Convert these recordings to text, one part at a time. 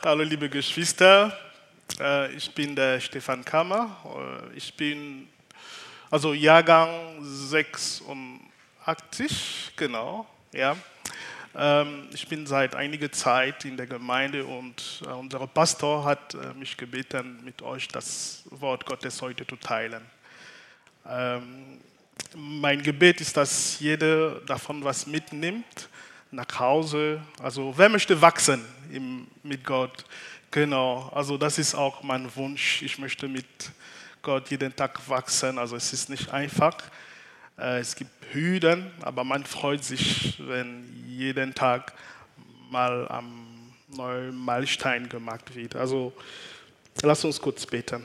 Hallo liebe Geschwister, Äh, ich bin der Stefan Kammer. Äh, Ich bin also Jahrgang 86, genau, ja. Ähm, Ich bin seit einiger Zeit in der Gemeinde und äh, unser Pastor hat mich gebeten, mit euch das Wort Gottes heute zu teilen. Ähm, Mein Gebet ist, dass jeder davon was mitnimmt nach Hause. Also wer möchte wachsen im, mit Gott? Genau, also das ist auch mein Wunsch. Ich möchte mit Gott jeden Tag wachsen. Also es ist nicht einfach. Äh, Es gibt Hürden, aber man freut sich, wenn jeden Tag mal am neuen Meilenstein gemacht wird. Also lass uns kurz beten.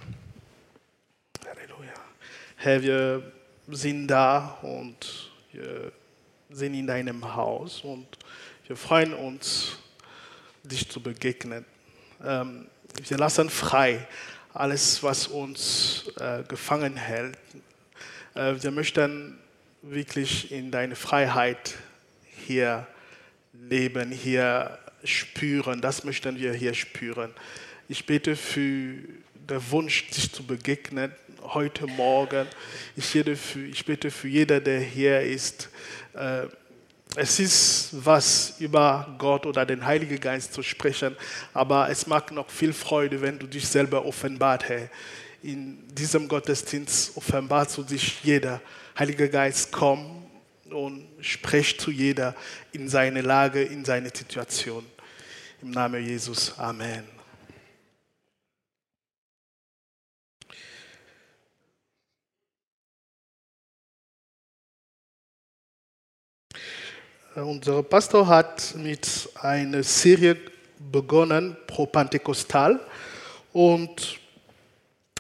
Halleluja. Herr, wir sind da und wir sind in deinem Haus und wir freuen uns, dich zu begegnen. Ähm, wir lassen frei alles, was uns äh, gefangen hält. Äh, wir möchten wirklich in deine Freiheit hier leben, hier spüren. Das möchten wir hier spüren. Ich bete für den Wunsch, dich zu begegnen heute Morgen. Ich bete für, ich bete für jeder, der hier ist. Äh, es ist was über Gott oder den Heiligen Geist zu sprechen, aber es macht noch viel Freude, wenn du dich selber offenbart, Herr. In diesem Gottesdienst offenbart du dich jeder. Heiliger Geist, komm und sprech zu jeder in seine Lage, in seine Situation. Im Namen Jesus. Amen. Unser Pastor hat mit einer Serie begonnen, pro Pentekostal. Und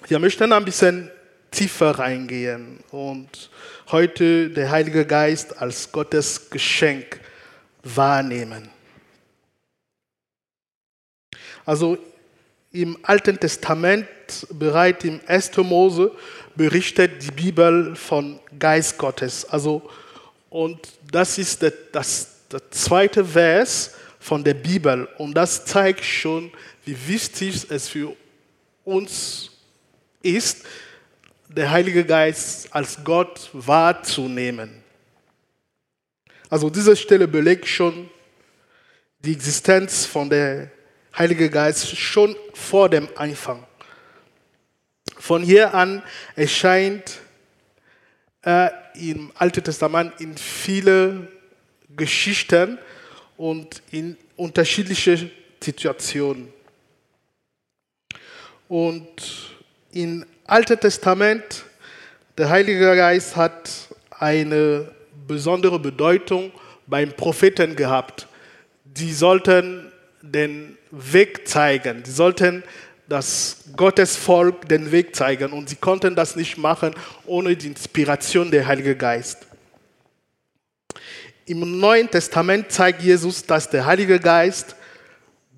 wir möchten ein bisschen tiefer reingehen und heute der Heilige Geist als Gottes Geschenk wahrnehmen. Also im Alten Testament, bereits im 1. Mose, berichtet die Bibel von Geist Gottes. Also, und das ist der, das, der zweite Vers von der Bibel. Und das zeigt schon, wie wichtig es für uns ist, der Heilige Geist als Gott wahrzunehmen. Also diese Stelle belegt schon die Existenz von der Heilige Geist schon vor dem Anfang. Von hier an erscheint äh, im Alten Testament in viele Geschichten und in unterschiedliche Situationen. Und im Alten Testament, der Heilige Geist hat eine besondere Bedeutung beim Propheten gehabt. Die sollten den Weg zeigen, die sollten das Gottesvolk den Weg zeigen und sie konnten das nicht machen ohne die Inspiration der Heilige Geist. Im Neuen Testament zeigt Jesus, dass der Heilige Geist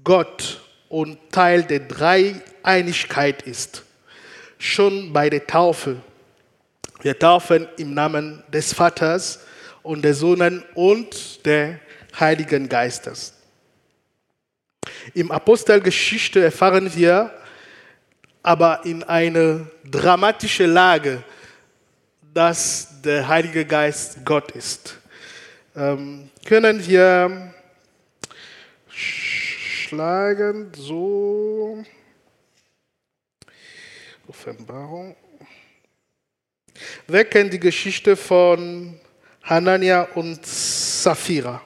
Gott und Teil der Dreieinigkeit ist. Schon bei der Taufe. Wir taufen im Namen des Vaters und des Sohnes und der Heiligen Geistes. Im Apostelgeschichte erfahren wir aber in eine dramatische Lage, dass der Heilige Geist Gott ist. Ähm, können wir schlagen so Offenbarung. Wer kennt die Geschichte von Hanania und Sapphira?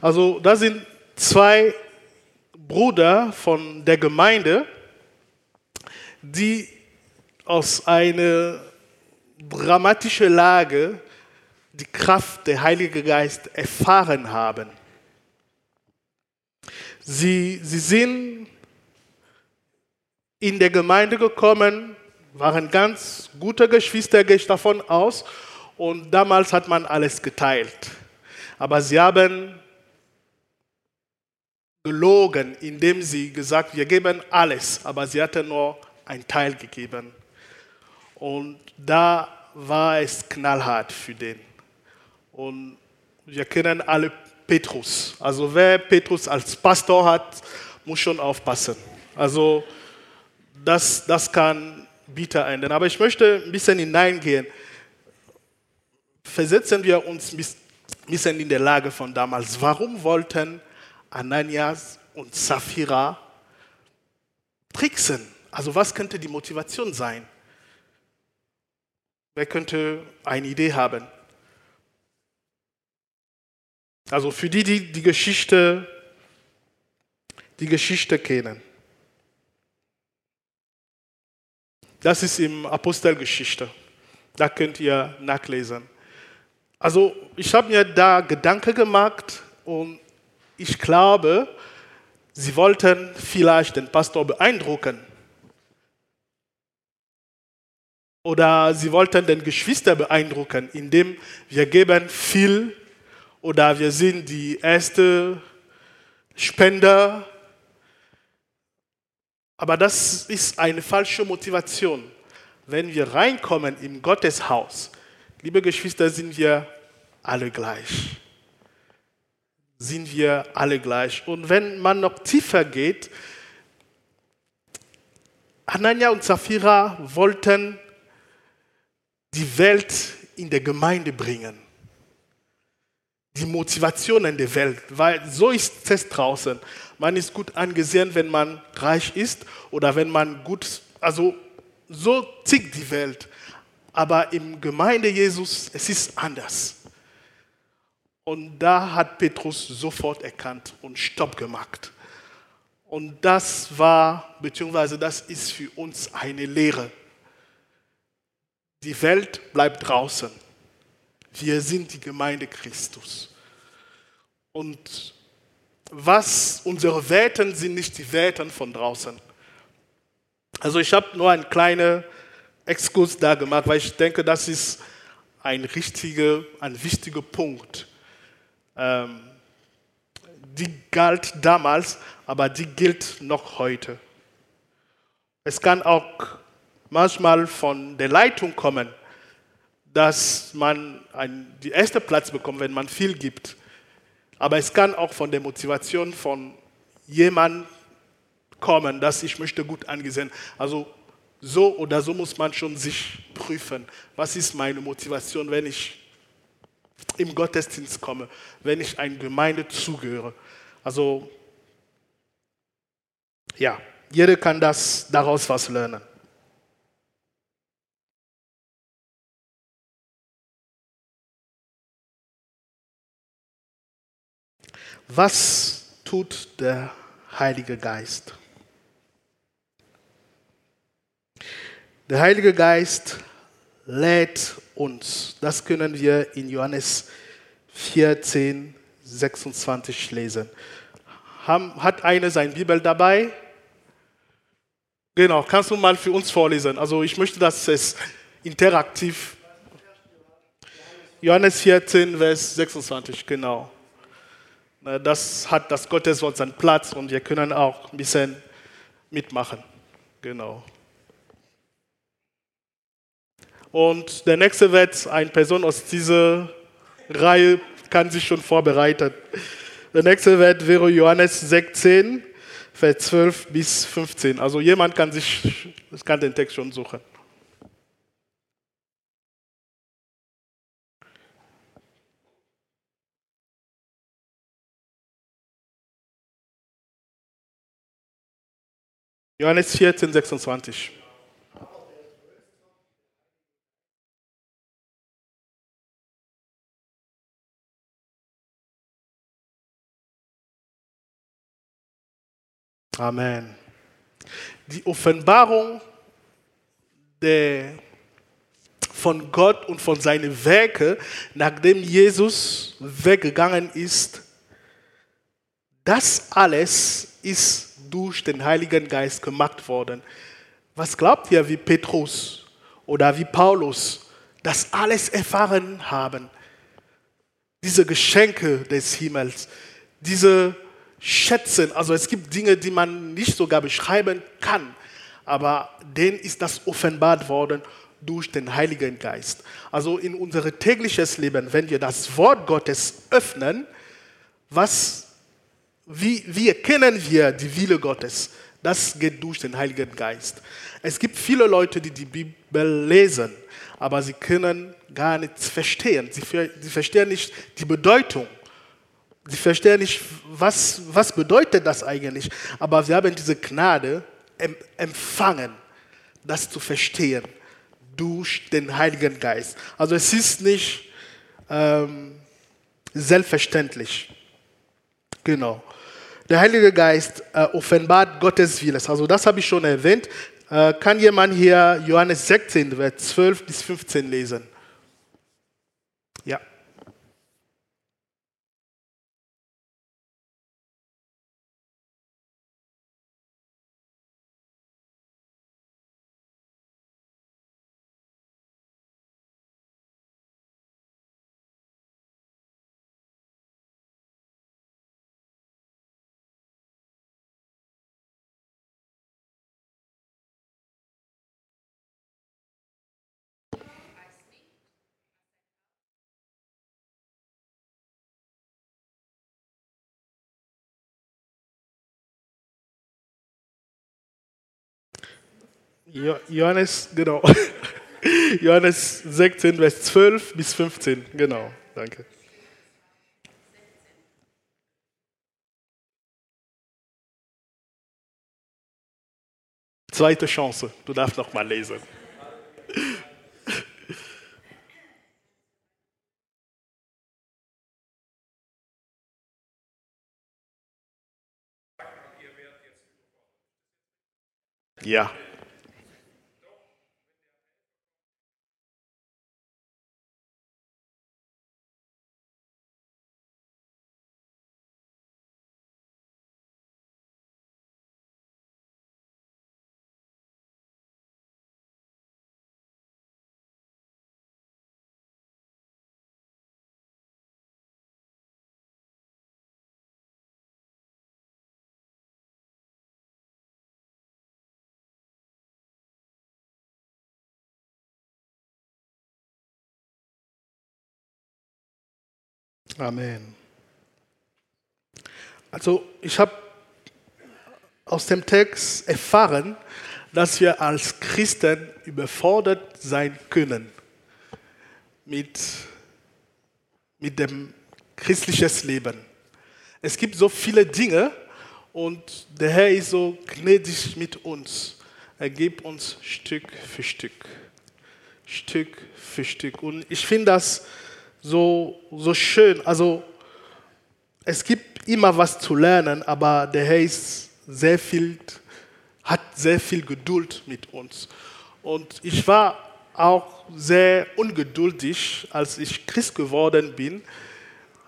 Also das sind zwei Brüder von der Gemeinde, die aus einer dramatischen Lage die Kraft der Heilige Geist erfahren haben. Sie, sie sind in der Gemeinde gekommen, waren ganz gute Geschwister, gehe ich davon aus, und damals hat man alles geteilt. Aber sie haben gelogen, indem sie gesagt, wir geben alles, aber sie hatten nur einen Teil gegeben. Und da war es knallhart für den. Und wir kennen alle Petrus. Also wer Petrus als Pastor hat, muss schon aufpassen. Also das, das kann bitter enden. Aber ich möchte ein bisschen hineingehen. Versetzen wir uns ein bisschen in der Lage von damals. Warum wollten Ananias und Sapphira tricksen? Also was könnte die Motivation sein? Wer könnte eine Idee haben? Also für die, die die Geschichte, die Geschichte kennen. Das ist im Apostelgeschichte. Da könnt ihr nachlesen. Also ich habe mir da Gedanken gemacht und ich glaube, sie wollten vielleicht den Pastor beeindrucken. Oder sie wollten den Geschwister beeindrucken, indem wir geben viel oder wir sind die erste Spender. Aber das ist eine falsche Motivation. Wenn wir reinkommen im Gotteshaus, liebe Geschwister, sind wir alle gleich. Sind wir alle gleich. Und wenn man noch tiefer geht, Anania und Sapphira wollten die Welt in der Gemeinde bringen. Die Motivationen der Welt, weil so ist es draußen. Man ist gut angesehen, wenn man reich ist oder wenn man gut, also so tickt die Welt. Aber im Gemeinde Jesus, es ist anders. Und da hat Petrus sofort erkannt und Stopp gemacht. Und das war, beziehungsweise das ist für uns eine Lehre. Die Welt bleibt draußen. Wir sind die Gemeinde Christus. Und was unsere Welten sind nicht die Welten von draußen. Also ich habe nur einen kleinen Exkurs da gemacht, weil ich denke, das ist ein richtiger, ein wichtiger Punkt. Ähm, die galt damals, aber die gilt noch heute. Es kann auch manchmal von der Leitung kommen, dass man einen, die erste Platz bekommt, wenn man viel gibt. Aber es kann auch von der Motivation von jemandem kommen, dass ich möchte gut angesehen. Also so oder so muss man schon sich prüfen. Was ist meine Motivation, wenn ich im Gottesdienst komme, wenn ich einer Gemeinde zugehöre? Also ja, jeder kann das daraus was lernen. Was tut der Heilige Geist? Der Heilige Geist lädt uns. Das können wir in Johannes 14, 26 lesen. Hat eine seine Bibel dabei? Genau, kannst du mal für uns vorlesen? Also ich möchte, dass es interaktiv. Johannes 14, Vers 26, genau. Das hat das Gotteswort seinen Platz und wir können auch ein bisschen mitmachen. Genau. Und der nächste wird, eine Person aus dieser Reihe kann sich schon vorbereiten. Der nächste Wert wäre Johannes 16, Vers 12 bis 15. Also jemand kann sich, kann den Text schon suchen. Johannes 14, 26. Amen. Die Offenbarung der, von Gott und von seinen Werken, nachdem Jesus weggegangen ist, das alles ist durch den Heiligen Geist gemacht worden. Was glaubt ihr, wie Petrus oder wie Paulus das alles erfahren haben? Diese Geschenke des Himmels, diese Schätze, also es gibt Dinge, die man nicht sogar beschreiben kann, aber denen ist das offenbart worden durch den Heiligen Geist. Also in unser tägliches Leben, wenn wir das Wort Gottes öffnen, was, wie, wie erkennen wir die Wille Gottes? Das geht durch den Heiligen Geist. Es gibt viele Leute, die die Bibel lesen, aber sie können gar nichts verstehen. Sie, sie verstehen nicht die Bedeutung. Sie verstehen nicht, was, was bedeutet das eigentlich. Aber sie haben diese Gnade empfangen, das zu verstehen durch den Heiligen Geist. Also es ist nicht ähm, selbstverständlich. Genau. Der Heilige Geist äh, offenbart Gottes Willen. Also das habe ich schon erwähnt. Äh, kann jemand hier Johannes 16, Vers 12 bis 15 lesen? Johannes, genau. Johannes 16, Vers 12 bis 15, genau. Danke. Zweite Chance, du darfst noch mal lesen. Ja. Amen. Also ich habe aus dem Text erfahren, dass wir als Christen überfordert sein können mit, mit dem christlichen Leben. Es gibt so viele Dinge und der Herr ist so gnädig mit uns. Er gibt uns Stück für Stück, Stück für Stück. Und ich finde das so, so schön. Also es gibt immer was zu lernen, aber der Herr ist sehr viel, hat sehr viel Geduld mit uns. Und ich war auch sehr ungeduldig, als ich Christ geworden bin.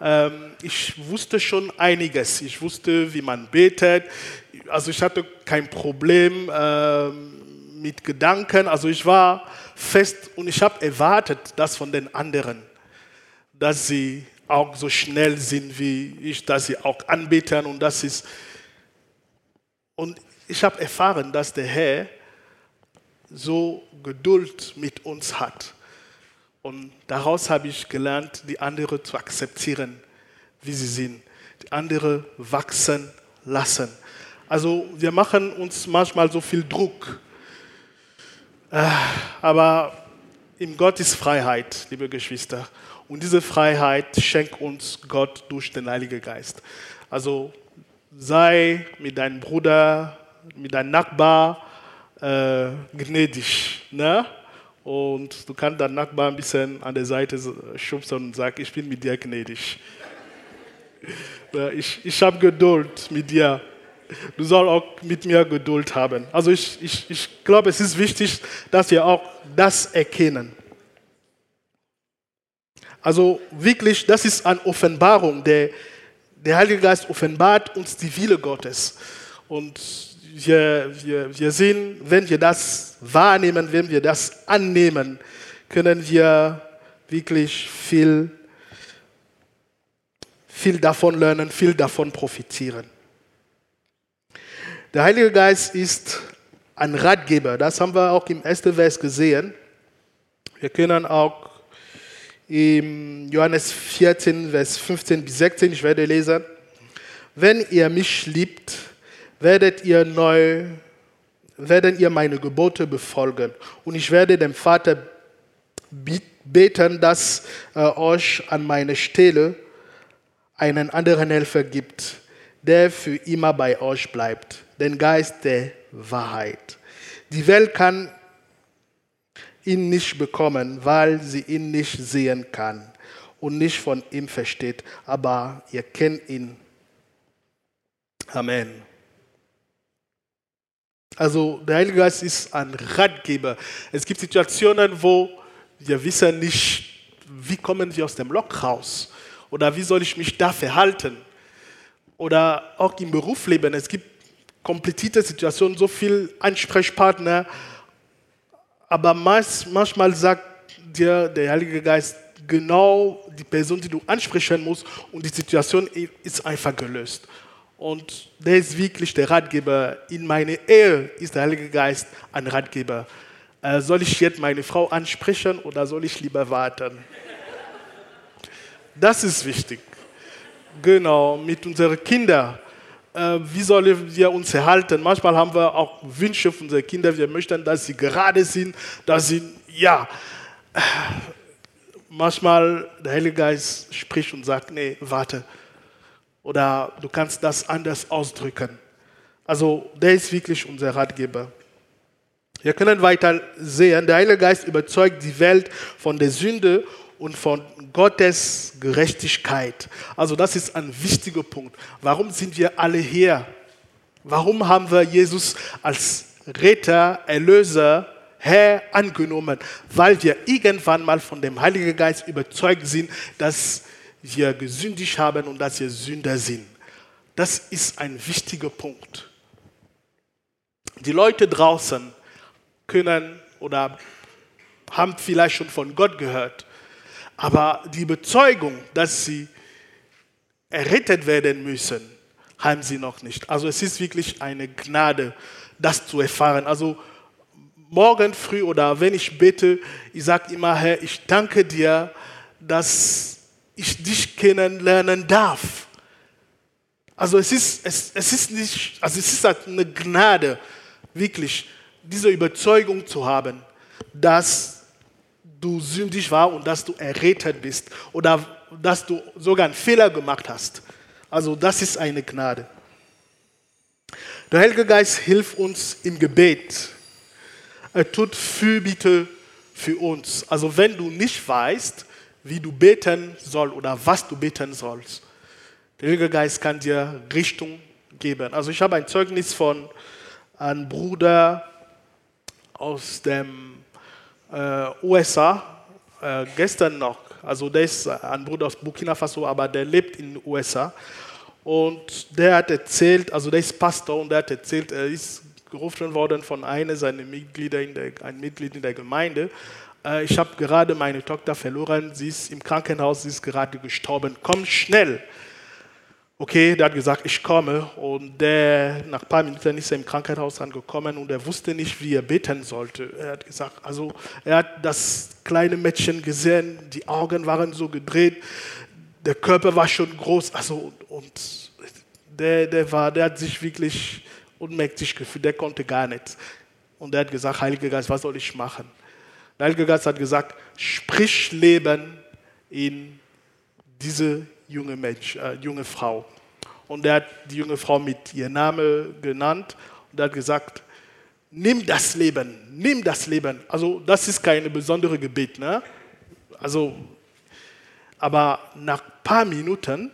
Ähm, ich wusste schon einiges. Ich wusste, wie man betet. Also ich hatte kein Problem ähm, mit Gedanken. Also ich war fest und ich habe erwartet, das von den anderen dass sie auch so schnell sind wie ich, dass sie auch anbeten und das ist. Und ich habe erfahren, dass der Herr so Geduld mit uns hat. Und daraus habe ich gelernt, die anderen zu akzeptieren, wie sie sind, die anderen wachsen lassen. Also wir machen uns manchmal so viel Druck, äh, aber im Gott ist Freiheit, liebe Geschwister. Und diese Freiheit schenkt uns Gott durch den Heiligen Geist. Also sei mit deinem Bruder, mit deinem Nachbar äh, gnädig. Ne? Und du kannst deinen Nachbar ein bisschen an der Seite schubsen und sagen, ich bin mit dir gnädig. Ich, ich habe Geduld mit dir. Du sollst auch mit mir Geduld haben. Also ich, ich, ich glaube, es ist wichtig, dass wir auch das erkennen. Also wirklich, das ist eine Offenbarung. Der, der Heilige Geist offenbart uns die Wille Gottes. Und wir, wir, wir sehen, wenn wir das wahrnehmen, wenn wir das annehmen, können wir wirklich viel, viel davon lernen, viel davon profitieren. Der Heilige Geist ist ein Ratgeber. Das haben wir auch im ersten Vers gesehen. Wir können auch im Johannes 14, Vers 15 bis 16, ich werde lesen. wenn ihr mich liebt, werdet ihr neu, werden ihr meine Gebote befolgen. Und ich werde dem Vater beten, dass er euch an meine Stelle einen anderen Helfer gibt, der für immer bei euch bleibt, den Geist der Wahrheit. Die Welt kann ihn nicht bekommen, weil sie ihn nicht sehen kann und nicht von ihm versteht, aber ihr kennt ihn. Amen. Also der Heilige Geist ist ein Ratgeber. Es gibt Situationen, wo wir wissen nicht, wie kommen wir aus dem Loch raus oder wie soll ich mich da verhalten. Oder auch im Berufsleben, es gibt komplizierte Situationen, so viele Ansprechpartner, aber manchmal sagt dir der Heilige Geist genau die Person, die du ansprechen musst und die Situation ist einfach gelöst. Und der ist wirklich der Ratgeber. In meiner Ehe ist der Heilige Geist ein Ratgeber. Äh, soll ich jetzt meine Frau ansprechen oder soll ich lieber warten? Das ist wichtig. Genau, mit unseren Kindern. Äh, wie sollen wir uns erhalten? Manchmal haben wir auch Wünsche von unseren Kindern. Wir möchten, dass sie gerade sind, dass sie, ja. Manchmal der Heilige Geist spricht und sagt, nee, warte. Oder du kannst das anders ausdrücken. Also der ist wirklich unser Ratgeber. Wir können weiter sehen, der Heilige Geist überzeugt die Welt von der Sünde und von Gottes Gerechtigkeit. Also das ist ein wichtiger Punkt. Warum sind wir alle hier? Warum haben wir Jesus als Retter, Erlöser, Herr angenommen? Weil wir irgendwann mal von dem Heiligen Geist überzeugt sind, dass wir gesündigt haben und dass wir Sünder sind. Das ist ein wichtiger Punkt. Die Leute draußen können oder haben vielleicht schon von Gott gehört, aber die Überzeugung, dass sie errettet werden müssen, haben sie noch nicht. Also es ist wirklich eine Gnade, das zu erfahren. Also morgen früh oder wenn ich bete, ich sage immer, Herr, ich danke dir, dass ich dich kennenlernen darf. Also es ist, es, es ist nicht, also es ist eine Gnade, wirklich, diese Überzeugung zu haben, dass du sündig war und dass du errettet bist oder dass du sogar einen Fehler gemacht hast. Also das ist eine Gnade. Der Heilige Geist hilft uns im Gebet. Er tut Fürbitte für uns. Also wenn du nicht weißt, wie du beten sollst oder was du beten sollst, der Heilige Geist kann dir Richtung geben. Also ich habe ein Zeugnis von einem Bruder aus dem USA, äh, gestern noch. Also der ist ein Bruder aus Burkina Faso, aber der lebt in den USA. Und der hat erzählt, also der ist Pastor und der hat erzählt, er ist gerufen worden von einem seiner Mitglieder, in der, ein Mitglied in der Gemeinde. Äh, ich habe gerade meine Tochter verloren, sie ist im Krankenhaus, sie ist gerade gestorben. Komm schnell. Okay, der hat gesagt, ich komme. Und der, nach ein paar Minuten ist er im Krankenhaus angekommen und er wusste nicht, wie er beten sollte. Er hat gesagt, also er hat das kleine Mädchen gesehen, die Augen waren so gedreht, der Körper war schon groß. Also, und der, der, war, der hat sich wirklich unmächtig gefühlt, der konnte gar nichts. Und er hat gesagt, Heiliger Geist, was soll ich machen? Der Heilige Geist hat gesagt, sprich Leben in diese junge Mensch, äh, junge Frau. Und er hat die junge Frau mit ihrem Namen genannt und hat gesagt, nimm das Leben, nimm das Leben. Also das ist kein besonderes Gebet, ne? Also, aber nach ein paar Minuten,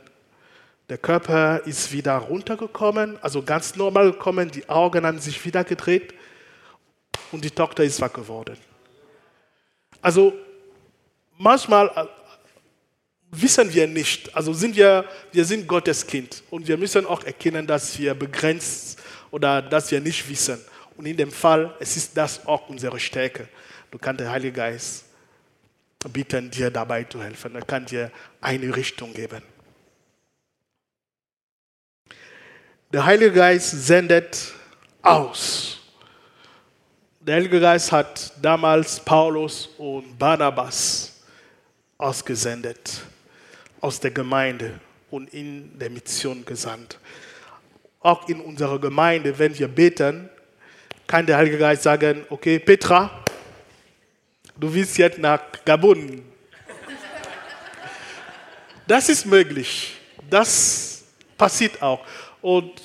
der Körper ist wieder runtergekommen, also ganz normal gekommen, die Augen haben sich wieder gedreht und die Tochter ist wach geworden. Also manchmal äh, wissen wir nicht, also sind wir, wir sind Gottes Kind und wir müssen auch erkennen, dass wir begrenzt oder dass wir nicht wissen. Und in dem Fall, es ist das auch unsere Stärke. Du kannst den Heiligen Geist bitten, dir dabei zu helfen. Er kann dir eine Richtung geben. Der Heilige Geist sendet aus. Der Heilige Geist hat damals Paulus und Barnabas ausgesendet aus der Gemeinde. und in der Mission gesandt. Auch in unserer Gemeinde, wenn wir beten, kann der Heilige Geist sagen, okay, Petra, du willst jetzt nach Gabun. Das ist möglich. Das passiert auch. Und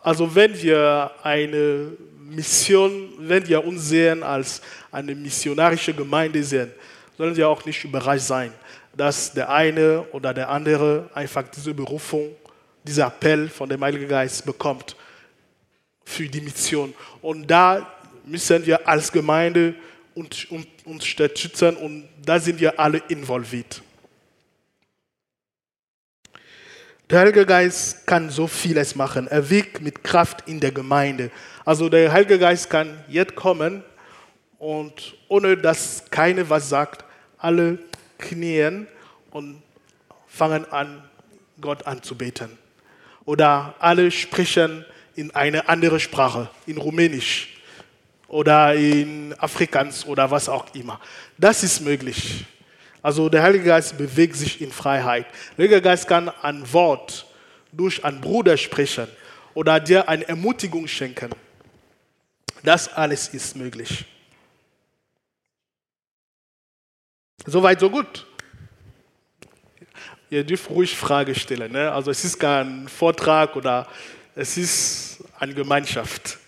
also wenn wir eine Mission, wenn wir uns sehen als eine missionarische Gemeinde sehen, sollen wir auch nicht überrascht sein, dass der eine oder der andere einfach diese Berufung, dieser Appell von dem Heiligen Geist bekommt für die Mission. Und da müssen wir als Gemeinde uns, unterstützen und da sind wir alle involviert. Der Heilige Geist kann so vieles machen. Er wirkt mit Kraft in der Gemeinde. Also der Heilige Geist kann jetzt kommen und ohne dass keiner was sagt, alle knien und fangen an, Gott anzubeten. Oder alle sprechen in eine andere Sprache, in Rumänisch oder in Afrikaans oder was auch immer. Das ist möglich. Also der Heilige Geist bewegt sich in Freiheit. Der Heilige Geist kann ein Wort durch einen Bruder sprechen oder dir eine Ermutigung schenken. Das alles ist möglich. Soweit, so gut. Ihr dürft ruhig Fragen stellen. Ne? Also es ist kein Vortrag oder es ist eine Gemeinschaft.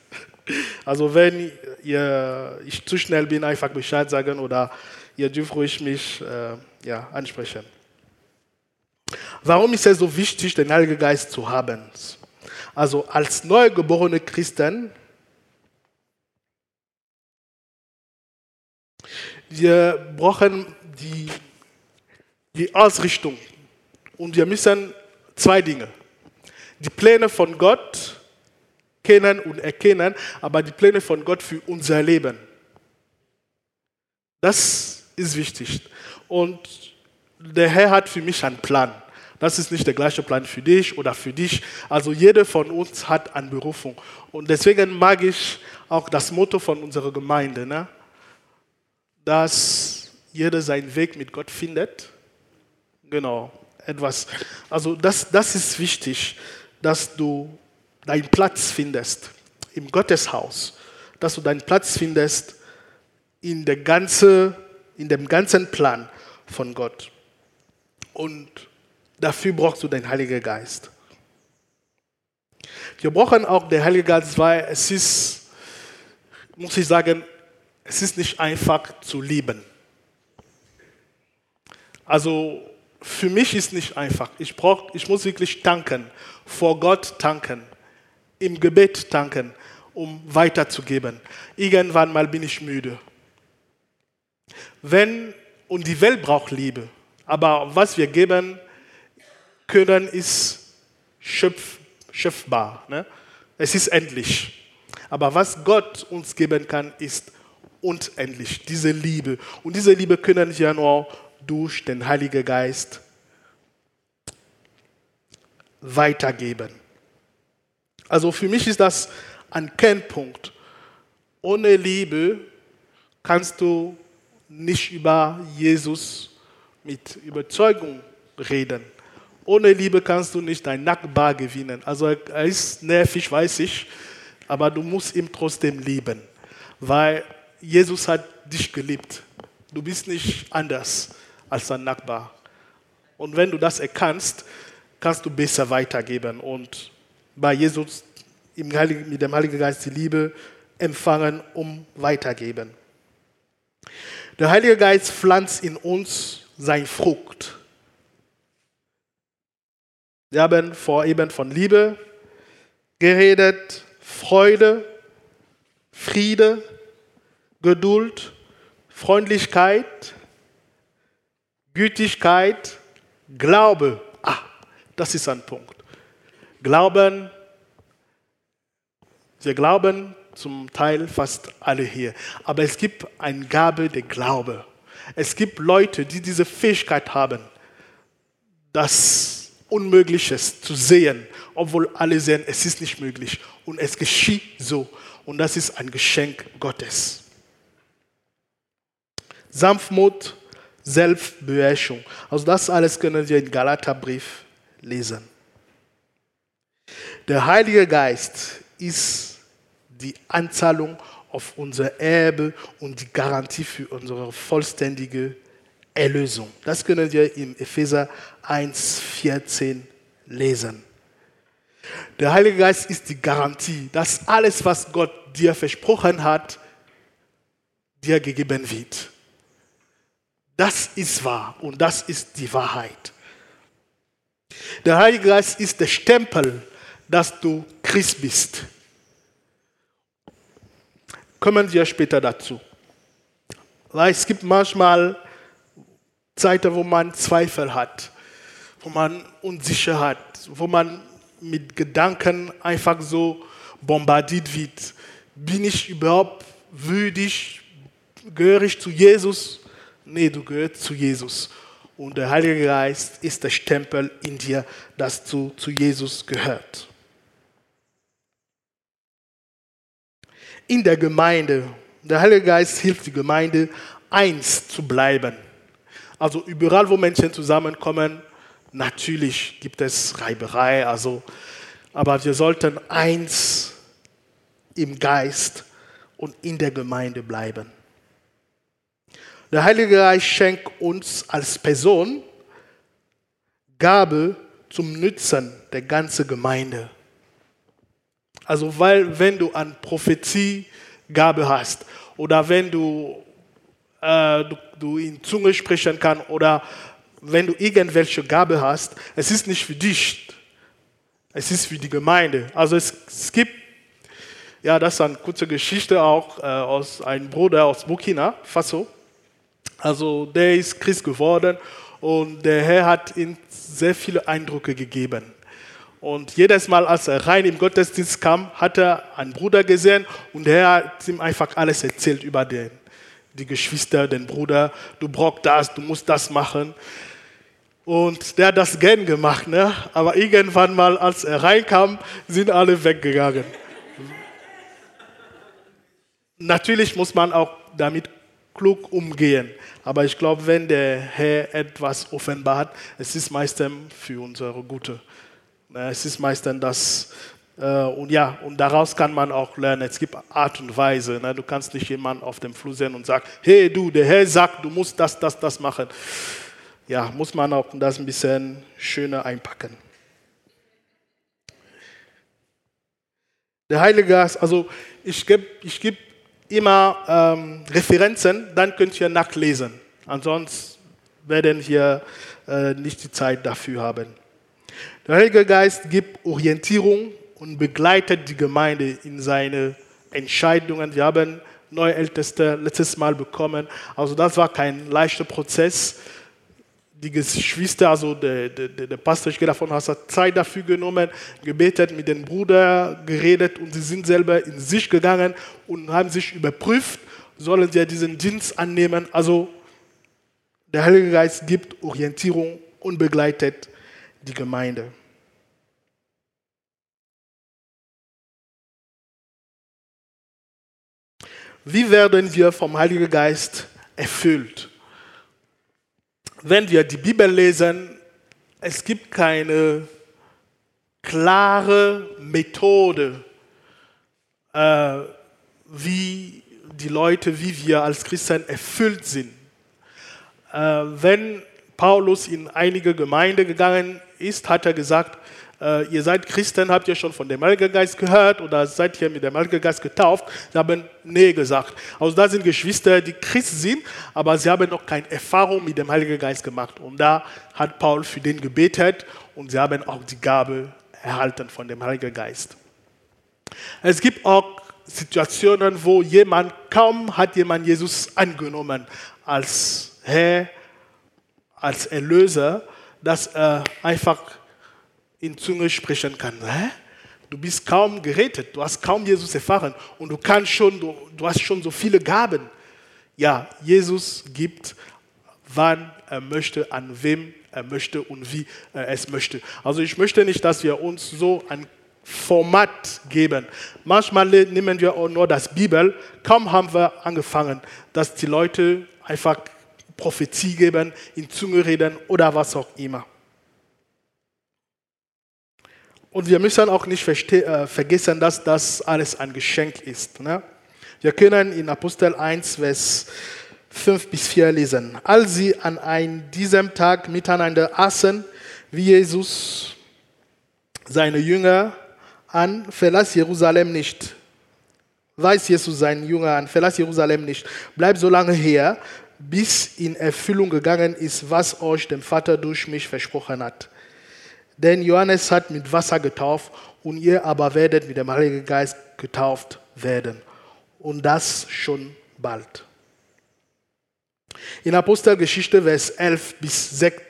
Also wenn ihr, ich zu schnell bin, einfach Bescheid sagen oder ihr dürft ruhig mich äh, ja, ansprechen. Warum ist es so wichtig, den Heiligen Geist zu haben? Also als neugeborene Christen, wir brauchen die, die Ausrichtung und wir müssen zwei Dinge. Die Pläne von Gott kennen und erkennen, aber die Pläne von Gott für unser Leben. Das ist wichtig. Und der Herr hat für mich einen Plan. Das ist nicht der gleiche Plan für dich oder für dich. Also jeder von uns hat eine Berufung. Und deswegen mag ich auch das Motto von unserer Gemeinde, ne? dass jeder seinen Weg mit Gott findet. Genau, etwas. Also das, das ist wichtig, dass du deinen Platz findest im Gotteshaus, dass du deinen Platz findest in der ganzen in dem ganzen Plan von Gott. Und dafür brauchst du den Heiligen Geist. Wir brauchen auch den Heiligen Geist, weil es ist, muss ich sagen, es ist nicht einfach zu lieben. Also für mich ist nicht einfach. Ich, brauch, ich muss wirklich tanken, vor Gott tanken, im Gebet tanken, um weiterzugeben. Irgendwann mal bin ich müde. Wenn, und die Welt braucht Liebe, aber was wir geben können, ist schöpf, schöpfbar. Ne? Es ist endlich. Aber was Gott uns geben kann, ist unendlich, diese Liebe. Und diese Liebe können wir nur durch den Heiligen Geist weitergeben. Also für mich ist das ein Kernpunkt. Ohne Liebe kannst du nicht über Jesus mit Überzeugung reden. Ohne Liebe kannst du nicht dein Nachbar gewinnen. Also er ist nervig, weiß ich, aber du musst ihn trotzdem lieben, weil Jesus hat dich geliebt. Du bist nicht anders als dein Nachbar. Und wenn du das erkannst, kannst du besser weitergeben und bei Jesus mit dem Heiligen Geist die Liebe empfangen, um weitergeben. Der Heilige Geist pflanzt in uns seine Frucht. Wir haben vor eben von Liebe geredet, Freude, Friede, Geduld, Freundlichkeit, Gütigkeit, Glaube. Ah, das ist ein Punkt. Glauben, wir glauben, zum Teil fast alle hier. Aber es gibt eine Gabe der Glaube. Es gibt Leute, die diese Fähigkeit haben, das Unmögliches zu sehen, obwohl alle sehen, es ist nicht möglich. Und es geschieht so. Und das ist ein Geschenk Gottes. Sanftmut, Selbstbeherrschung. Also das alles können wir im Galaterbrief lesen. Der Heilige Geist ist die Anzahlung auf unser Erbe und die Garantie für unsere vollständige Erlösung. Das können wir im Epheser 1,14 lesen. Der Heilige Geist ist die Garantie, dass alles, was Gott dir versprochen hat, dir gegeben wird. Das ist wahr und das ist die Wahrheit. Der Heilige Geist ist der Stempel, dass du Christ bist. Kommen wir später dazu. Weil es gibt manchmal Zeiten, wo man Zweifel hat, wo man unsicher hat, wo man mit Gedanken einfach so bombardiert wird. Bin ich überhaupt würdig? Gehöre ich zu Jesus? Nee, du gehörst zu Jesus. Und der Heilige Geist ist der Stempel in dir, dass du zu Jesus gehört. In der Gemeinde, der Heilige Geist hilft die Gemeinde, eins zu bleiben. Also überall, wo Menschen zusammenkommen, natürlich gibt es Reiberei, also, aber wir sollten eins im Geist und in der Gemeinde bleiben. Der Heilige Geist schenkt uns als Person Gabe zum Nützen der ganzen Gemeinde. Also, weil, wenn du an Prophetie Gabe hast oder wenn du, äh, du, du in Zunge sprechen kannst oder wenn du irgendwelche Gabe hast, es ist nicht für dich, es ist für die Gemeinde. Also es, es gibt, ja, das ist eine kurze Geschichte auch äh, aus einem Bruder aus Burkina Faso. Also der ist Christ geworden und der Herr hat ihm sehr viele Eindrücke gegeben. Und jedes Mal, als er rein im Gottesdienst kam, hat er einen Bruder gesehen und der Herr hat ihm einfach alles erzählt über den, die Geschwister, den Bruder. Du brauchst das, du musst das machen. Und der hat das gern gemacht, ne? aber irgendwann mal, als er reinkam, sind alle weggegangen. Natürlich muss man auch damit klug umgehen. Aber ich glaube, wenn der Herr etwas offenbart, es ist meistens für unsere Gute. Es ist meistens das, äh, und ja, und daraus kann man auch lernen. Es gibt Art und Weise. Ne? Du kannst nicht jemanden auf dem Flur sehen und sagen, hey du, der Herr sagt, du musst das, das, das machen. Ja, muss man auch das ein bisschen schöner einpacken. Der Heilige Geist, also ich gebe ich geb immer ähm, Referenzen, dann könnt ihr nachlesen. Ansonsten werden wir äh, nicht die Zeit dafür haben. Der Heilige Geist gibt Orientierung und begleitet die Gemeinde in seine Entscheidungen. Wir haben neue Älteste letztes Mal bekommen. Also das war kein leichter Prozess die Geschwister, also der, der, der Pastor, ich gehe davon aus, hat Zeit dafür genommen, gebetet, mit den Brüdern geredet und sie sind selber in sich gegangen und haben sich überprüft, sollen sie diesen Dienst annehmen. Also der Heilige Geist gibt Orientierung und begleitet die Gemeinde. Wie werden wir vom Heiligen Geist erfüllt? Wenn wir die Bibel lesen, es gibt keine klare Methode, äh, wie die Leute, wie wir als Christen erfüllt sind. Äh, wenn Paulus in einige Gemeinden gegangen ist, hat er gesagt, äh, ihr seid Christen, habt ihr schon von dem Heiligen Geist gehört oder seid ihr mit dem Heiligen Geist getauft? Sie haben Nee gesagt. Also da sind Geschwister, die Christ sind, aber sie haben noch keine Erfahrung mit dem Heiligen Geist gemacht. Und da hat Paul für den gebetet und sie haben auch die Gabe erhalten von dem Heiligen Geist. Es gibt auch Situationen, wo jemand, kaum hat jemand Jesus angenommen als Herr, als Erlöser, dass er einfach in Zunge sprechen kann. Hä? Du bist kaum gerettet, du hast kaum Jesus erfahren und du kannst schon, du, du hast schon so viele Gaben. Ja, Jesus gibt, wann er möchte, an wem er möchte und wie er es möchte. Also ich möchte nicht, dass wir uns so ein Format geben. Manchmal nehmen wir auch nur das Bibel. Kaum haben wir angefangen, dass die Leute einfach Prophetie geben, in Zunge reden oder was auch immer. Und wir müssen auch nicht äh, vergessen, dass das alles ein Geschenk ist. Ne? Wir können in Apostel 1, Vers 5 bis 4 lesen. Als sie an einem, diesem Tag miteinander aßen, wie Jesus seine Jünger an, verlass Jerusalem nicht. Weiß Jesus seinen Jünger an, verlass Jerusalem nicht. Bleib so lange her, bis in Erfüllung gegangen ist, was euch dem Vater durch mich versprochen hat. Denn Johannes hat mit Wasser getauft und ihr aber werdet mit dem Heiligen Geist getauft werden. Und das schon bald. In Apostelgeschichte, Vers 11 bis 6,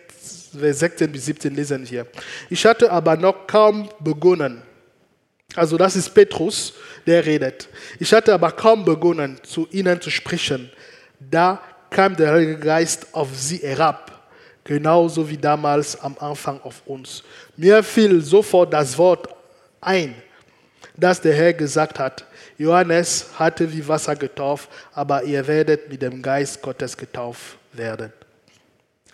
Vers 16 bis 17 lesen wir. Ich hatte aber noch kaum begonnen. Also das ist Petrus, der redet. Ich hatte aber kaum begonnen, zu ihnen zu sprechen. Da kam der Heilige Geist auf sie herab, genauso wie damals am Anfang auf uns. Mir fiel sofort das Wort ein, das der Herr gesagt hat. Johannes hatte wie Wasser getauft, aber ihr werdet mit dem Geist Gottes getauft werden.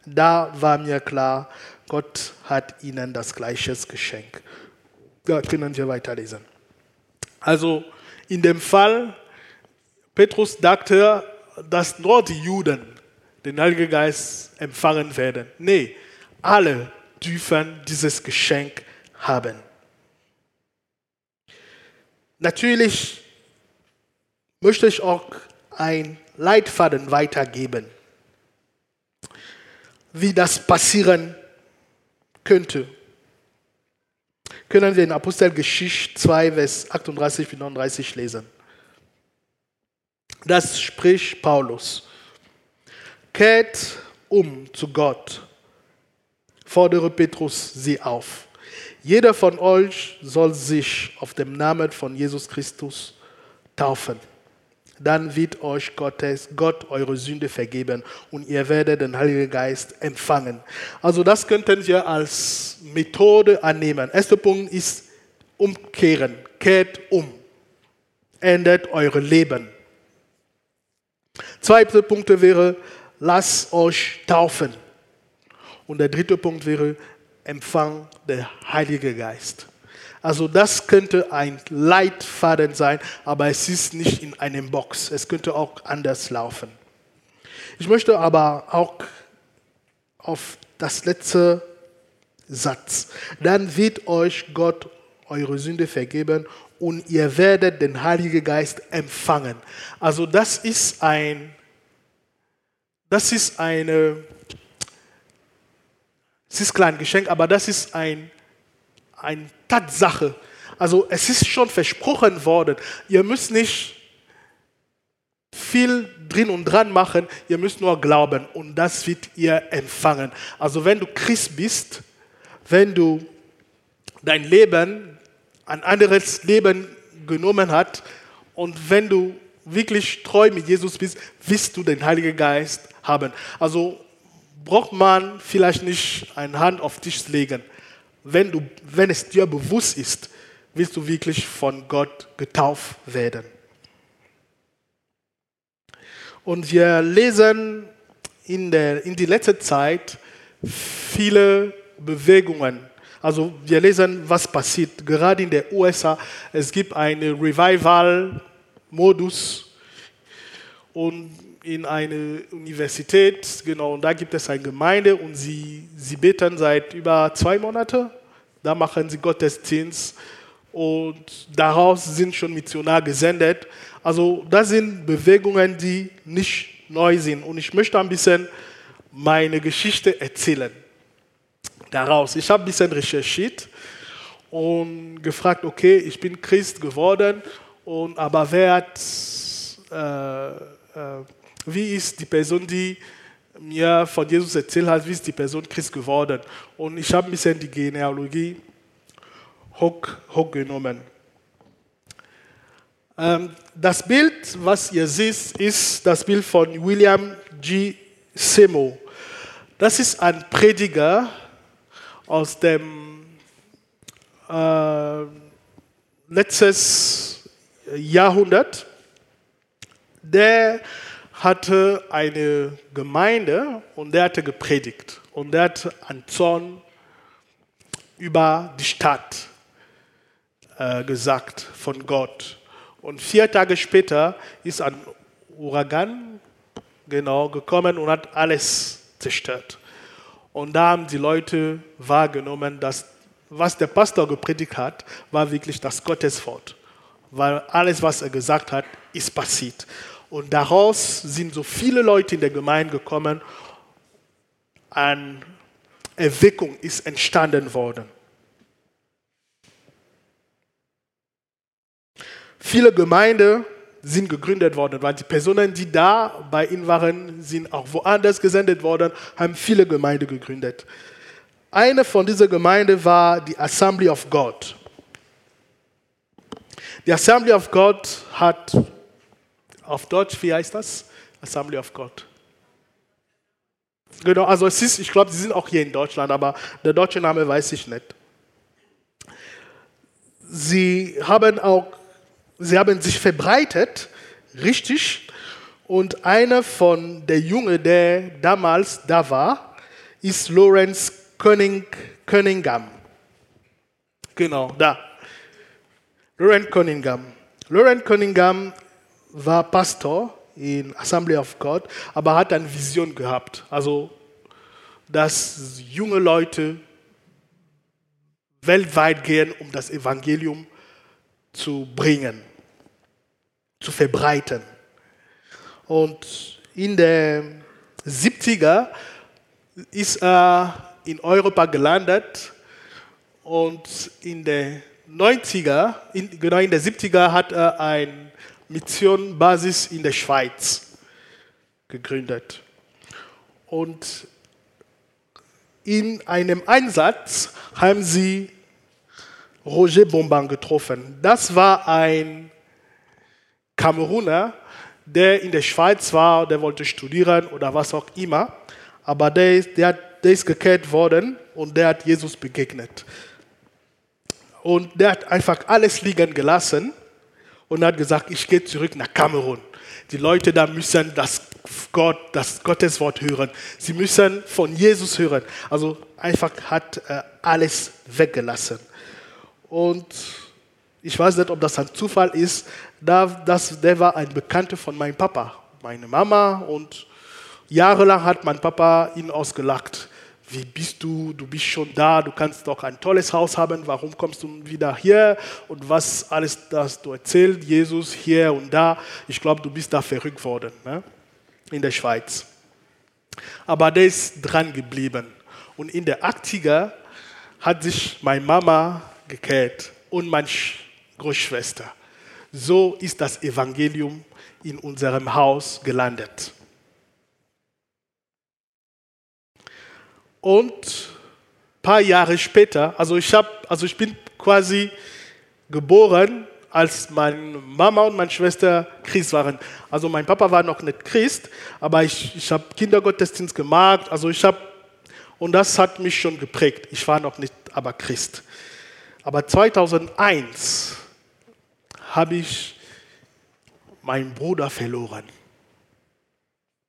Da war mir klar, Gott hat ihnen das gleiche Geschenk. Da können wir weiterlesen. Also in dem Fall, Petrus dachte, dass nur die Juden den Heiligen Geist empfangen werden. Nee, alle dürfen dieses Geschenk haben. Natürlich möchte ich auch ein Leitfaden weitergeben, wie das passieren könnte. Können wir in Apostelgeschichte 2, Vers 38 bis 39 lesen. Das spricht Paulus. Kehrt um zu Gott, fordere Petrus sie auf. Jeder von euch soll sich auf dem Namen von Jesus Christus taufen. Dann wird euch Gottes, Gott eure Sünde vergeben und ihr werdet den Heiligen Geist empfangen. Also das könnten wir als Methode annehmen. Erster Punkt ist umkehren. Kehrt um. Ändert eure Leben. Zweiter Punkt wäre, lasst euch taufen. Und der dritte Punkt wäre, Empfang der Heilige Geist. Also das könnte ein Leitfaden sein, aber es ist nicht in einem Box. Es könnte auch anders laufen. Ich möchte aber auch auf das letzte Satz. Dann wird euch Gott eure Sünde vergeben und ihr werdet den Heiligen Geist empfangen. Also das ist ein, das ist eine, es ist kein Geschenk, aber das ist ein, eine Tatsache. Also es ist schon versprochen worden. Ihr müsst nicht viel drin und dran machen, ihr müsst nur glauben und das wird ihr empfangen. Also wenn du Christ bist, wenn du dein Leben ein anderes Leben genommen hat. Und wenn du wirklich treu mit Jesus bist, wirst du den Heiligen Geist haben. Also braucht man vielleicht nicht eine Hand auf dich legen. Wenn, du, wenn es dir bewusst ist, wirst du wirklich von Gott getauft werden. Und wir lesen in, der, in die letzte Zeit viele Bewegungen also wir lesen, was passiert. Gerade in den USA, es gibt einen Revival-Modus und in einer Universität, genau, und da gibt es eine Gemeinde und sie, sie beten seit über zwei Monaten. Da machen sie Gottesdienst und daraus sind schon Missionar gesendet. Also das sind Bewegungen, die nicht neu sind. Und ich möchte ein bisschen meine Geschichte erzählen daraus. Ich habe ein bisschen recherchiert und gefragt, okay, ich bin Christ geworden, und, aber wer hat, äh, äh, wie ist die Person, die mir von Jesus erzählt hat, wie ist die Person Christ geworden? Und ich habe ein bisschen die Genealogie hoch, hochgenommen. Ähm, das Bild, was ihr seht, ist das Bild von William G. Seymour. Das ist ein Prediger, aus dem äh, letztes Jahrhundert, der hatte eine Gemeinde und der hatte gepredigt und der hatte einen Zorn über die Stadt äh, gesagt von Gott. Und vier Tage später ist ein Uragan genau gekommen und hat alles zerstört. Und da haben die Leute wahrgenommen, dass was der Pastor gepredigt hat, war wirklich das Gotteswort. Weil alles, was er gesagt hat, ist passiert. Und daraus sind so viele Leute in der Gemeinde gekommen. Eine Erweckung ist entstanden worden. Viele Gemeinden sind gegründet worden, weil die Personen, die da bei ihnen waren, sind auch woanders gesendet worden, haben viele Gemeinden gegründet. Eine von diesen Gemeinden war die Assembly of God. Die Assembly of God hat auf Deutsch, wie heißt das? Assembly of God. Genau, also es ist, ich glaube, sie sind auch hier in Deutschland, aber der deutsche Name weiß ich nicht. Sie haben auch sie haben sich verbreitet, richtig. Und einer von der Junge, der damals da war, ist Lawrence Cunning, Cunningham. Genau, da. Lawrence Cunningham. Lawrence Cunningham war Pastor in Assembly of God, aber hat eine Vision gehabt. Also, dass junge Leute weltweit gehen, um das Evangelium zu bringen zu verbreiten. Und in den 70er ist er in Europa gelandet und in den 90er, in, genau in den 70er hat er eine Missionbasis in der Schweiz gegründet. Und in einem Einsatz haben sie Roger Bomban getroffen. Das war ein Kameruner, der in der Schweiz war, der wollte studieren oder was auch immer, aber der ist, der, der ist gekehrt worden und der hat Jesus begegnet. Und der hat einfach alles liegen gelassen und hat gesagt, ich gehe zurück nach Kamerun. Die Leute da müssen das Gott, das Gotteswort hören. Sie müssen von Jesus hören. Also einfach hat äh, alles weggelassen. Und ich weiß nicht, ob das ein Zufall ist, da, das, der war ein Bekannter von meinem Papa, meine Mama und jahrelang hat mein Papa ihn ausgelacht. Wie bist du? Du bist schon da, du kannst doch ein tolles Haus haben, warum kommst du wieder hier? Und was alles das du erzählst, Jesus hier und da. Ich glaube, du bist da verrückt worden ne? in der Schweiz. Aber der ist dran geblieben. Und in der 80er hat sich meine Mama gekehrt und meine Großschwester. So ist das Evangelium in unserem Haus gelandet. Und ein paar Jahre später, also ich, hab, also ich bin quasi geboren, als meine Mama und meine Schwester Christ waren. Also mein Papa war noch nicht Christ, aber ich, ich habe Kindergottesdienst gemacht. Also ich habe, und das hat mich schon geprägt. Ich war noch nicht aber Christ. Aber 2001 habe ich meinen Bruder verloren.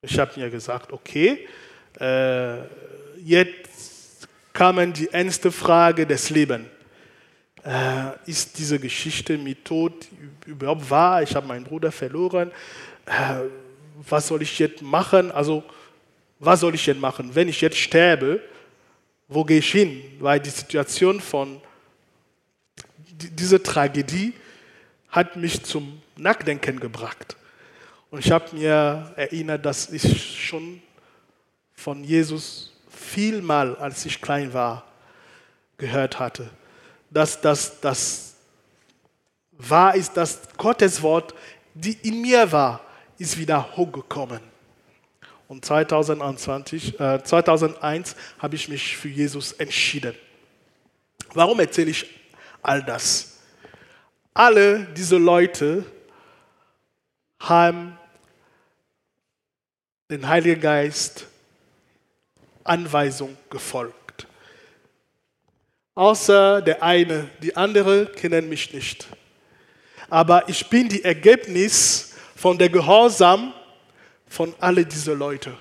Ich habe mir gesagt, okay, äh, jetzt kam die ernste Frage des Lebens. Äh, ist diese Geschichte mit Tod überhaupt wahr? Ich habe meinen Bruder verloren. Äh, was soll ich jetzt machen? Also, was soll ich jetzt machen? Wenn ich jetzt sterbe, wo gehe ich hin? Weil die Situation von dieser Tragödie hat mich zum Nachdenken gebracht. Und ich habe mir erinnert, dass ich schon von Jesus vielmal, als ich klein war, gehört hatte, dass das, das wahr ist, dass Gottes Wort, die in mir war, ist wieder hochgekommen. Und 2021, äh, 2001 habe ich mich für Jesus entschieden. Warum erzähle ich all das? Alle diese Leute haben den Heiligen Geist Anweisung gefolgt. Außer der eine, die andere kennen mich nicht. Aber ich bin die Ergebnis von der Gehorsam von alle diese Leute.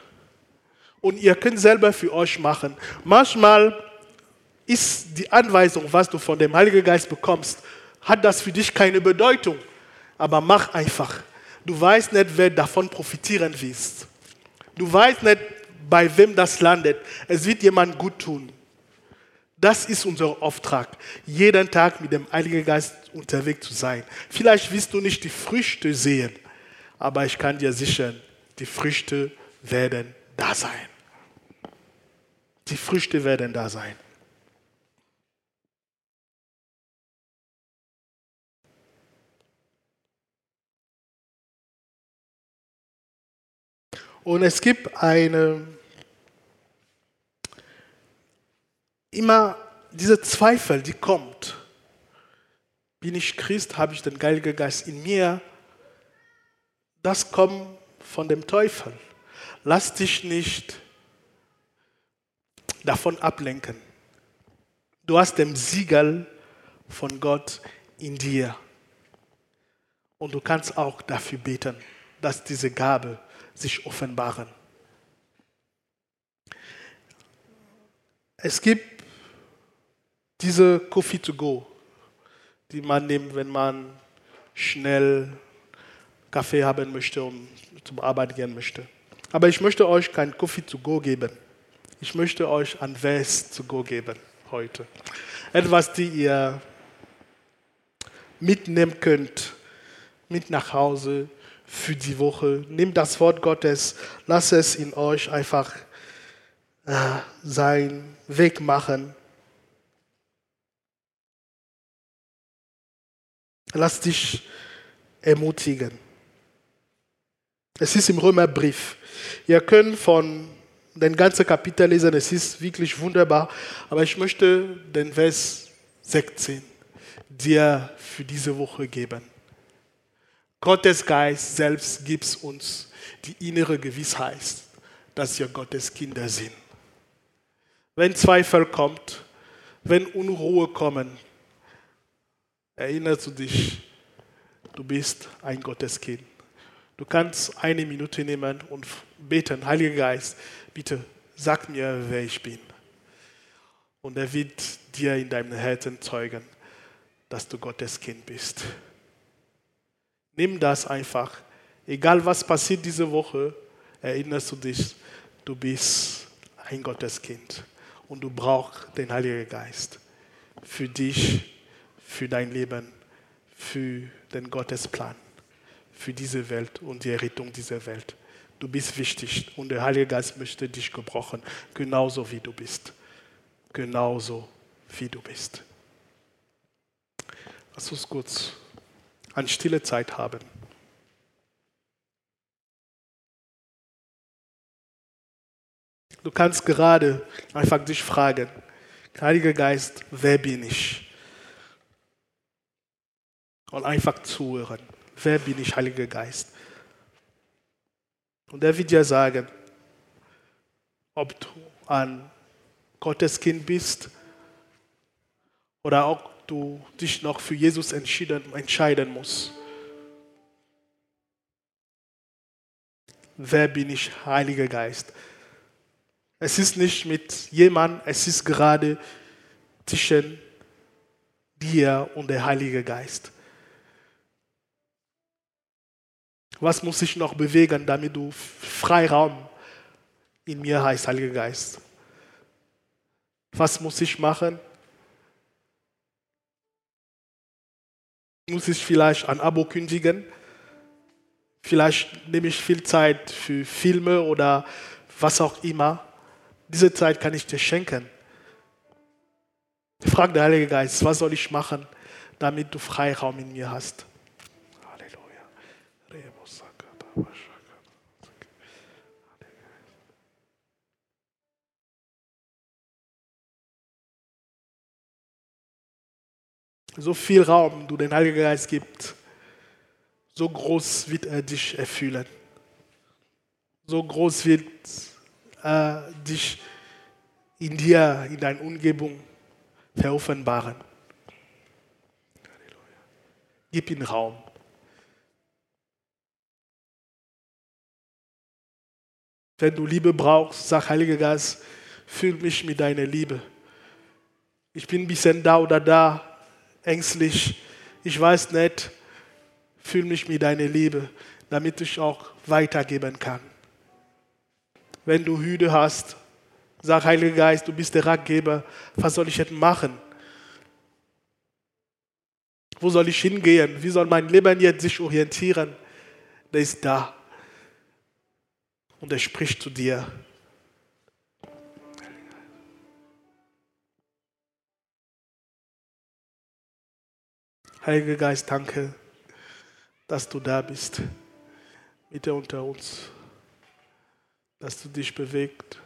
Und ihr könnt selber für euch machen. Manchmal ist die Anweisung, was du von dem Heiligen Geist bekommst, hat das für dich keine Bedeutung. Aber mach einfach. Du weißt nicht, wer davon profitieren wirst. Du weißt nicht, bei wem das landet. Es wird jemand gut tun. Das ist unser Auftrag, jeden Tag mit dem Heiligen Geist unterwegs zu sein. Vielleicht wirst du nicht die Früchte sehen, aber ich kann dir sichern, die Früchte werden da sein. Die Früchte werden da sein. Und es gibt eine, immer diese Zweifel, die kommt. Bin ich Christ? Habe ich den Heiligen Geist in mir? Das kommt von dem Teufel. Lass dich nicht davon ablenken. Du hast den Siegel von Gott in dir. Und du kannst auch dafür beten, dass diese Gabe sich offenbaren. Es gibt diese Coffee to go, die man nimmt, wenn man schnell Kaffee haben möchte und zum Arbeit gehen möchte. Aber ich möchte euch kein Coffee to go geben. Ich möchte euch ein Vers to go geben heute. Etwas, die ihr mitnehmen könnt, mit nach Hause, für die Woche. Nehmt das Wort Gottes, lasst es in euch einfach äh, seinen Weg machen. Lass dich ermutigen. Es ist im Römerbrief. Ihr könnt von den ganzen Kapitel lesen, es ist wirklich wunderbar. Aber ich möchte den Vers 16 dir für diese Woche geben. Gottes Geist selbst gibt uns die innere Gewissheit, dass wir Gottes Kinder sind. Wenn Zweifel kommt, wenn Unruhe kommen, erinnerst du dich, du bist ein Gotteskind. Du kannst eine Minute nehmen und beten, Heiliger Geist, bitte sag mir, wer ich bin. Und er wird dir in deinem Herzen zeugen, dass du Gottes Kind bist. Nimm das einfach. Egal was passiert diese Woche, erinnerst du dich, du bist ein Gotteskind und du brauchst den Heiligen Geist für dich, für dein Leben, für den Gottesplan, für diese Welt und die Errettung dieser Welt. Du bist wichtig und der Heilige Geist möchte dich gebrochen, genauso wie du bist. Genauso wie du bist. Lass uns kurz an stille Zeit haben. Du kannst gerade einfach dich fragen, Heiliger Geist, wer bin ich? Und einfach zuhören, wer bin ich, Heiliger Geist? Und er wird dir sagen, ob du ein Gottes Kind bist oder auch du dich noch für Jesus entscheiden musst. Wer bin ich, Heiliger Geist? Es ist nicht mit jemand, es ist gerade zwischen dir und der Heilige Geist. Was muss ich noch bewegen, damit du Freiraum in mir hast, Heiliger Geist? Was muss ich machen? muss ich vielleicht ein Abo kündigen. Vielleicht nehme ich viel Zeit für Filme oder was auch immer. Diese Zeit kann ich dir schenken. Frag der Heilige Geist, was soll ich machen, damit du Freiraum in mir hast. Halleluja. So viel Raum du den Heiligen Geist gibst, so groß wird er dich erfüllen. So groß wird er dich in dir, in deiner Umgebung veroffenbaren. Gib ihm Raum. Wenn du Liebe brauchst, sag Heiliger Geist, fühl mich mit deiner Liebe. Ich bin ein bisschen da oder da, ängstlich. ich weiß nicht, fühl mich mit deiner Liebe, damit ich auch weitergeben kann. Wenn du Hüde hast, sag, Heiliger Geist, du bist der Ratgeber, was soll ich jetzt machen? Wo soll ich hingehen? Wie soll mein Leben jetzt sich orientieren? Der ist da. Und er spricht zu dir. Heiliger Geist, danke, dass du da bist, Mitte unter uns, dass du dich bewegt,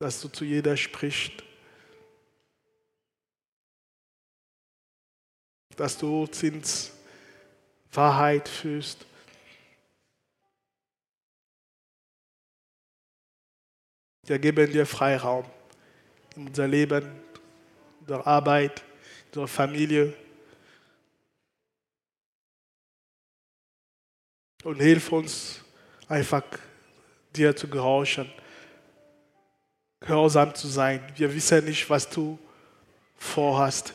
dass du zu jeder sprichst, dass du uns ins Wahrheit führst. Wir geben dir Freiraum in unser Leben, in unserer Arbeit, unserer Familie. Und hilf uns einfach dir zu gehorchen, gehorsam zu sein. Wir wissen nicht, was du vorhast.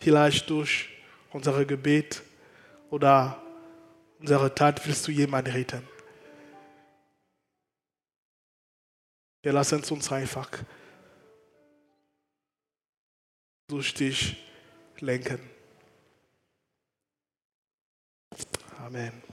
Vielleicht durch unsere Gebet oder unsere Tat willst du jemanden retten. Wir lassen es uns einfach durch dich lenken. Amen.